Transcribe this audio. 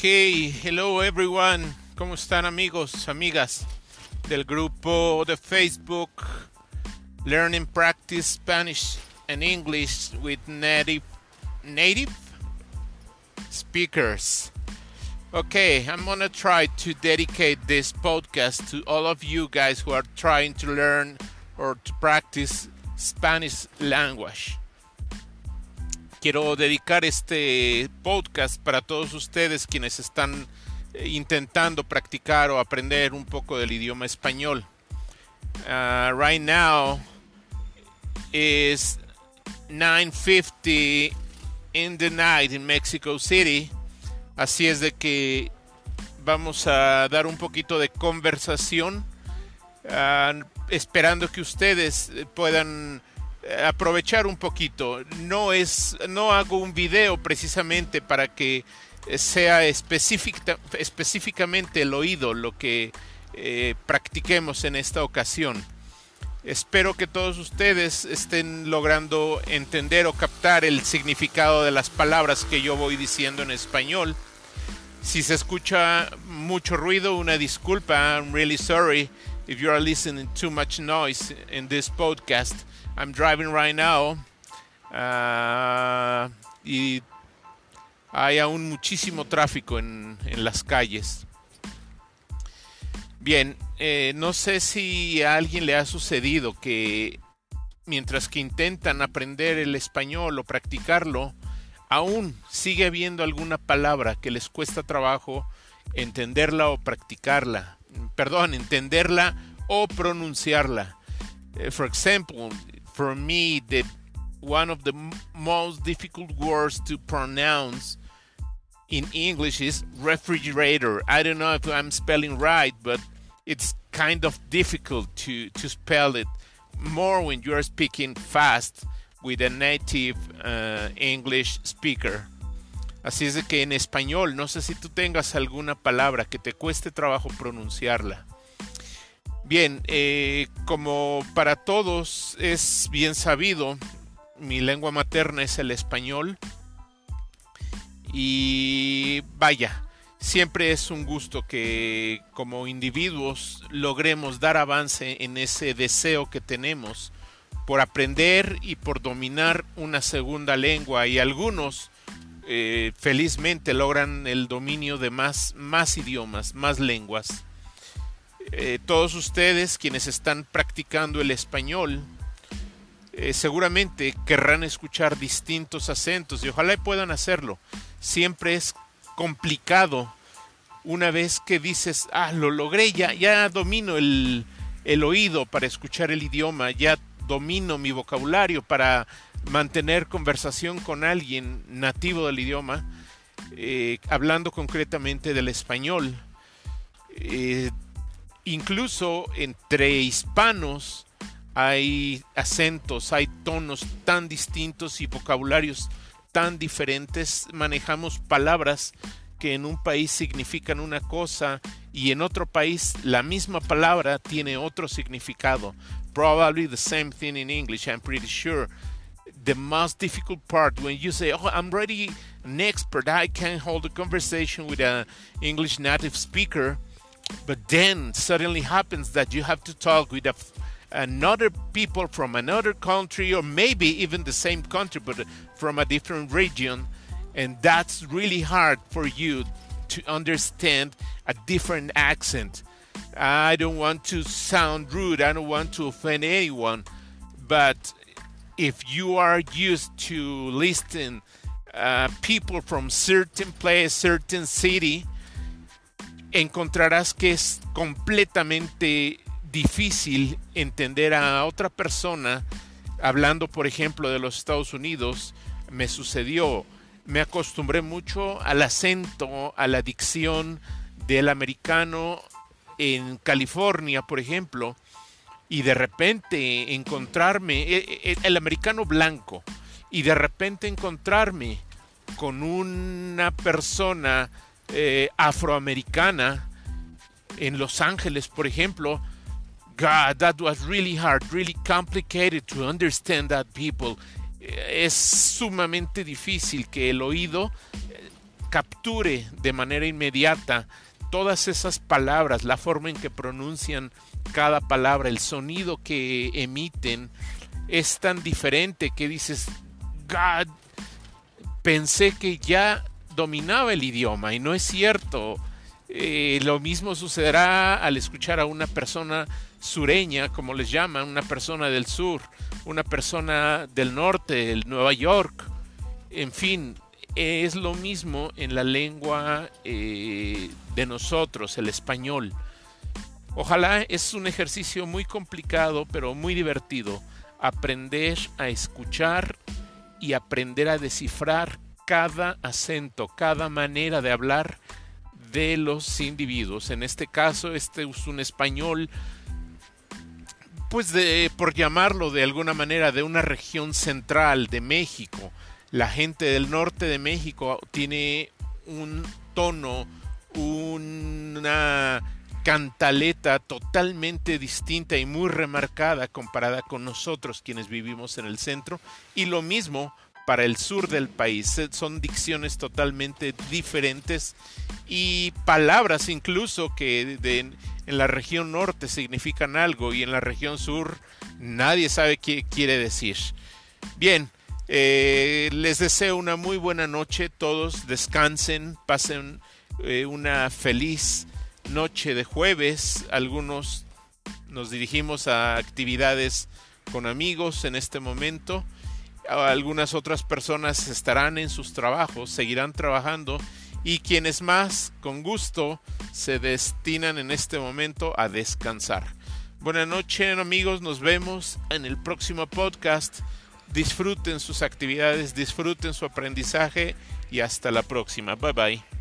Ok, hello everyone. ¿Cómo están amigos, amigas del grupo de Facebook Learning Practice Spanish and English with native native speakers? Okay, I'm gonna try to dedicate this podcast to all of you guys who are trying to learn or to practice Spanish language. Quiero dedicar este podcast para todos ustedes quienes están eh, intentando practicar o aprender un poco del idioma español. Uh, right now is 9:50 in the night in Mexico City. Así es de que vamos a dar un poquito de conversación, uh, esperando que ustedes puedan aprovechar un poquito. No es, no hago un video precisamente para que sea específicamente el oído lo que eh, practiquemos en esta ocasión. Espero que todos ustedes estén logrando entender o captar el significado de las palabras que yo voy diciendo en español. Si se escucha mucho ruido, una disculpa. I'm really sorry if you are listening too much noise in this podcast. I'm driving right now. Uh, y hay aún muchísimo tráfico en, las calles. Bien, eh, no sé si a alguien le ha sucedido que mientras que intentan aprender el español o practicarlo, aún sigue habiendo alguna palabra que les cuesta trabajo entenderla o practicarla. Perdón, entenderla o pronunciarla. Uh, for example, for me, the one of the most difficult words to pronounce in English is refrigerator. I don't know if I'm spelling right, but it's kind of difficult to, to spell it more when you're speaking fast with a native uh, English speaker. Así es de que en español, no sé si tú tengas alguna palabra que te cueste trabajo pronunciarla. Bien, eh, como para todos es bien sabido, mi lengua materna es el español. Y vaya, siempre es un gusto que como individuos logremos dar avance en ese deseo que tenemos por aprender y por dominar una segunda lengua y algunos eh, felizmente logran el dominio de más, más idiomas, más lenguas. Eh, todos ustedes quienes están practicando el español eh, seguramente querrán escuchar distintos acentos y ojalá puedan hacerlo. Siempre es complicado una vez que dices, ah, lo logré, ya, ya domino el, el oído para escuchar el idioma, ya domino mi vocabulario para mantener conversación con alguien nativo del idioma, eh, hablando concretamente del español. Eh, incluso entre hispanos hay acentos, hay tonos tan distintos y vocabularios tan diferentes, manejamos palabras que en un país significan una cosa y en otro país la misma palabra tiene otro significado. Probably the same thing in English, I'm pretty sure. The most difficult part when you say, "Oh, I'm already an expert, I can hold a conversation with an English native speaker." But then suddenly happens that you have to talk with a, another people from another country or maybe even the same country but from a different region and that's really hard for you to understand a different accent. I don't want to sound rude, I don't want to offend anyone, but if you are used to listen uh, people from certain place, certain city, encontrarás que es completamente difícil entender a otra persona hablando, por ejemplo, de los Estados Unidos. Me sucedió, me acostumbré mucho al acento, a la dicción del americano en California, por ejemplo, y de repente encontrarme, e, e, el, americano blanco, y de repente encontrarme con una persona eh, afroamericana en Los Ángeles, por ejemplo, God, that was really hard, really complicated to understand that people. Es sumamente difícil que el oído eh, capture de manera inmediata todas esas palabras, la forma en que pronuncian cada palabra, el sonido que emiten, es tan diferente que dices, God, pensé que ya dominaba el idioma y no es cierto. Eh, lo mismo sucederá al escuchar a una persona sureña, como les llaman, una persona del sur, una persona del norte, el Nueva York, en fin, es lo mismo en la lengua eh, de nosotros, el español. Ojalá es un ejercicio muy complicado, pero muy divertido, aprender a escuchar y aprender a descifrar cada acento, cada manera de hablar de los individuos. En este caso, este es un español, pues de, por llamarlo de alguna manera, de una región central de México. La gente del norte de México tiene un tono, una cantaleta totalmente distinta y muy remarcada comparada con nosotros quienes vivimos en el centro y lo mismo para el sur del país. Eh, son dicciones totalmente diferentes y palabras incluso que en la región norte significan algo y en la región sur nadie sabe qué quiere decir. Bien, eh, les deseo una muy buena noche, todos descansen, pasen eh, una feliz noche de jueves. Algunos nos dirigimos a actividades con amigos en este momento algunas otras personas estarán en sus trabajos, seguirán trabajando y quienes más con gusto se destinan en este momento a descansar. Buenas noches amigos, nos vemos en el próximo podcast. Disfruten sus actividades, disfruten su aprendizaje y hasta la próxima. Bye bye.